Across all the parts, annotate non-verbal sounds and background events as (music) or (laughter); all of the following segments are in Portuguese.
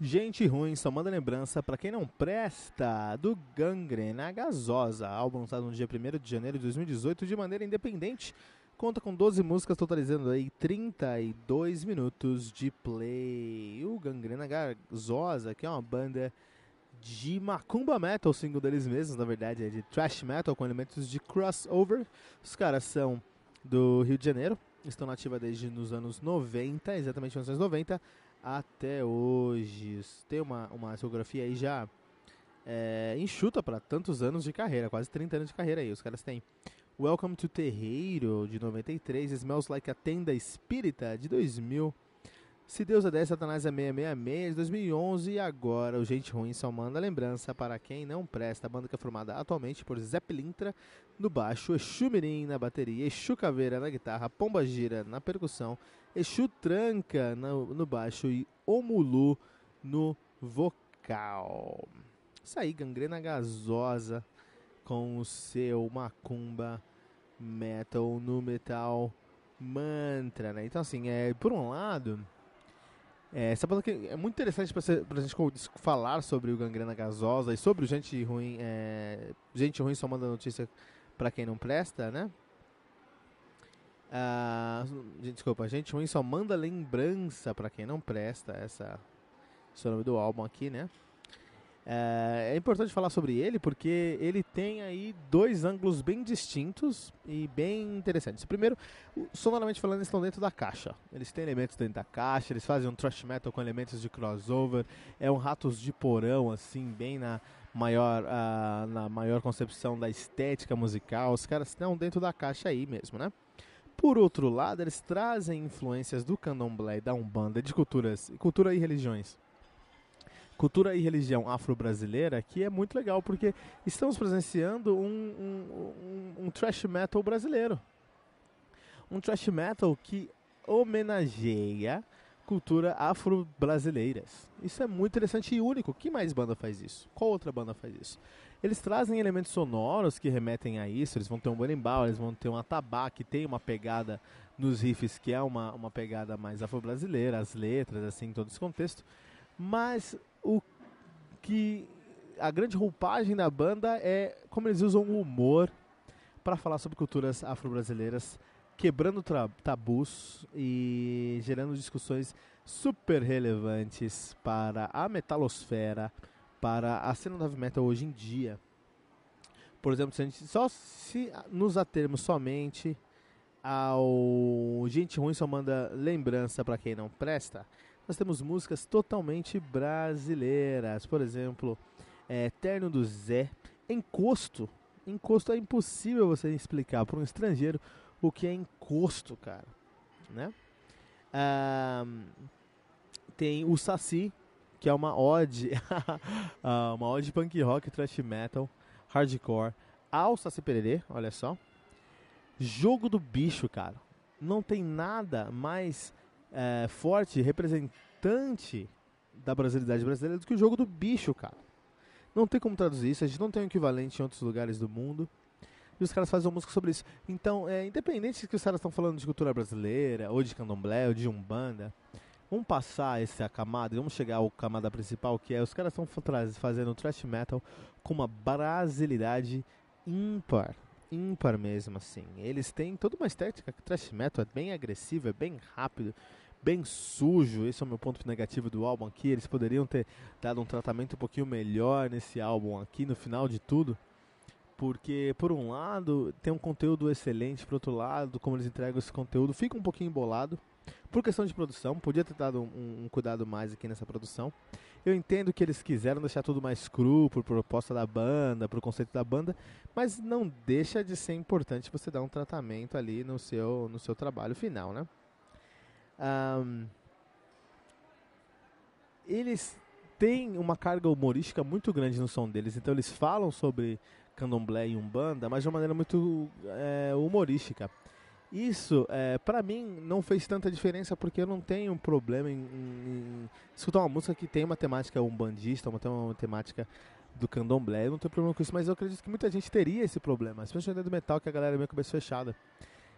Gente Ruim só manda lembrança para quem não presta do Gangrena Gasosa, álbum lançado no dia 1 de janeiro de 2018 de maneira independente. Conta com 12 músicas, totalizando aí 32 minutos de play. O Gangrena Gasosa, que é uma banda de macumba metal, single deles mesmos, na verdade, é de thrash metal com elementos de crossover. Os caras são do Rio de Janeiro, estão nativa desde nos anos 90, exatamente nos anos 90 até hoje. Tem uma, uma discografia aí já é, enxuta para tantos anos de carreira, quase 30 anos de carreira aí. Os caras têm Welcome to Terreiro, de 93, Smells Like a Tenda Espírita, de 2000, Se Deus é 10, Satanás é 666, de 2011, e agora o Gente Ruim só manda lembrança para quem não presta. A banda que é formada atualmente por Zé Pilintra no baixo, Exu Mirim na bateria, Exu Caveira na guitarra, Pomba Gira na percussão, Exu Tranca no, no baixo e Omulu no vocal. Isso aí, gangrena gasosa com o seu macumba metal no metal mantra, né? Então assim, é, por um lado, é, essa banda que é muito interessante para a gente falar sobre o gangrena gasosa e sobre o gente ruim, é, gente ruim só manda notícia para quem não presta, né? Ah, desculpa, gente ruim só manda lembrança para quem não presta. Essa, esse é o nome do álbum aqui, né? É, é, importante falar sobre ele porque ele tem aí dois ângulos bem distintos e bem interessantes. Primeiro, sonoramente falando, eles estão dentro da caixa. Eles têm elementos dentro da caixa, eles fazem um thrash metal com elementos de crossover. É um ratos de porão, assim, bem na maior, uh, na maior concepção da estética musical. Os caras estão dentro da caixa aí mesmo, né? Por outro lado, eles trazem influências do candomblé e da umbanda, de culturas, cultura e religiões. Cultura e religião afro-brasileira, que é muito legal, porque estamos presenciando um, um, um, um thrash metal brasileiro. Um thrash metal que homenageia cultura afro-brasileiras. Isso é muito interessante e único. Que mais banda faz isso? Qual outra banda faz isso? Eles trazem elementos sonoros que remetem a isso. Eles vão ter um berimbau, eles vão ter um atabaque, que tem uma pegada nos riffs que é uma, uma pegada mais afro-brasileira, as letras, assim, todo esse contexto. Mas o que a grande roupagem da banda é como eles usam o humor para falar sobre culturas afro-brasileiras, quebrando tabus e gerando discussões super relevantes para a metalosfera, para a cena do heavy metal hoje em dia. Por exemplo, se a gente só se nos atermos somente ao Gente Ruim só manda lembrança para quem não presta, nós temos músicas totalmente brasileiras. Por exemplo, é, Terno do Zé, Encosto. Encosto é impossível você explicar para um estrangeiro o que é encosto, cara. Né? Ah, tem o Saci, que é uma ode, (laughs) ah, uma ode punk rock, thrash metal, hardcore, ao Saci Pererê, olha só. Jogo do bicho, cara. Não tem nada mais é, forte, representante da brasilidade brasileira do que o jogo do bicho, cara. Não tem como traduzir isso, a gente não tem um equivalente em outros lugares do mundo. E os caras fazem uma música sobre isso. Então, é, independente de que os caras estão falando de cultura brasileira, ou de candomblé, ou de umbanda, Vamos passar essa camada e vamos chegar ao camada principal, que é os caras estão fazendo thrash metal com uma brasilidade ímpar. Ímpar mesmo, assim. Eles têm toda uma estética que thrash metal é bem agressivo, é bem rápido, bem sujo. Esse é o meu ponto negativo do álbum aqui. Eles poderiam ter dado um tratamento um pouquinho melhor nesse álbum aqui, no final de tudo. Porque, por um lado, tem um conteúdo excelente, por outro lado, como eles entregam esse conteúdo, fica um pouquinho embolado por questão de produção, podia ter dado um, um, cuidado mais aqui nessa produção. Eu entendo que eles quiseram deixar tudo mais cru por proposta da banda, por conceito da banda, mas não deixa de ser importante você dar um tratamento ali no seu, no seu trabalho final, né? Um, eles têm uma carga humorística muito grande no som deles, então eles falam sobre candomblé e umbanda, mas de uma maneira muito é, humorística. Isso, é, para mim, não fez tanta diferença porque eu não tenho problema em, em, em escutar uma música que tem uma temática umbandista, uma, uma temática do candomblé. Eu não tenho problema com isso, mas eu acredito que muita gente teria esse problema, especialmente do metal, que a galera é meio cabeça fechada.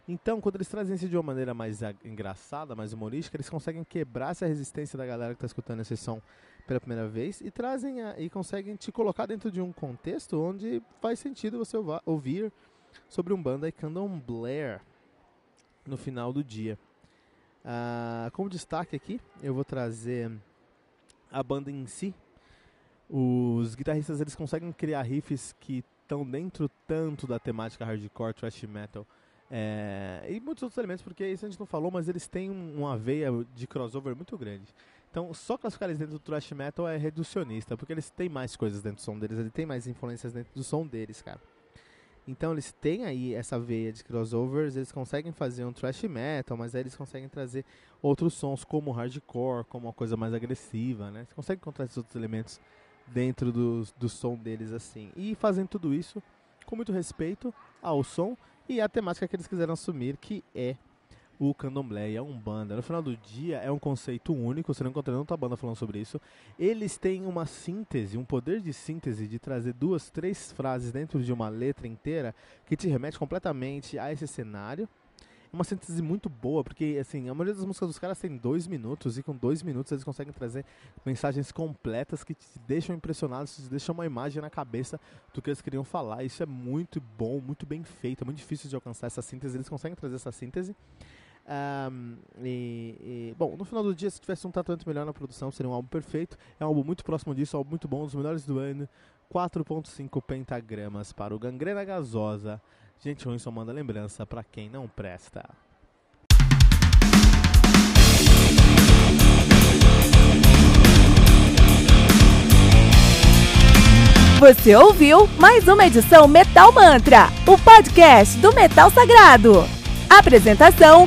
Então, quando eles trazem isso de uma maneira mais engraçada, mais humorística, eles conseguem quebrar essa resistência da galera que está escutando esse som pela primeira vez e trazem a, e conseguem te colocar dentro de um contexto onde faz sentido você ouvir sobre um banda e candomblé no final do dia. Ah, como destaque aqui, eu vou trazer a banda em si. Os guitarristas eles conseguem criar riffs que estão dentro tanto da temática hardcore, thrash metal é, e muitos outros elementos, porque isso a gente não falou, mas eles têm uma veia de crossover muito grande. Então, só classificar eles dentro do thrash metal é reducionista, porque eles têm mais coisas dentro do som deles, eles têm mais influências dentro do som deles, cara. Então eles têm aí essa veia de crossovers, eles conseguem fazer um thrash metal, mas aí eles conseguem trazer outros sons como hardcore, como uma coisa mais agressiva, né? Eles conseguem encontrar esses outros elementos dentro do, do som deles assim. E fazendo tudo isso com muito respeito ao som e à temática que eles quiseram assumir, que é o candomblé e a umbanda. No final do dia, é um conceito único, você não encontra nenhuma banda falando sobre isso. Eles têm uma síntese, um poder de síntese de trazer duas, três frases dentro de uma letra inteira que te remete completamente a esse cenário. Uma síntese muito boa, porque assim, a maioria das músicas dos caras tem dois minutos e com dois minutos eles conseguem trazer mensagens completas que te deixam impressionados, te deixam uma imagem na cabeça do que eles queriam falar. Isso é muito bom, muito bem feito, é muito difícil de alcançar essa síntese. Eles conseguem trazer essa síntese. Um, e, e, bom, no final do dia, se tivesse um tratamento melhor na produção, seria um álbum perfeito. É um álbum muito próximo disso, um álbum muito bom, um dos melhores do ano. 4.5 pentagramas para o Gangrena Gasosa. Gente, ruim só manda lembrança para quem não presta. Você ouviu mais uma edição Metal Mantra, o podcast do Metal Sagrado. Apresentação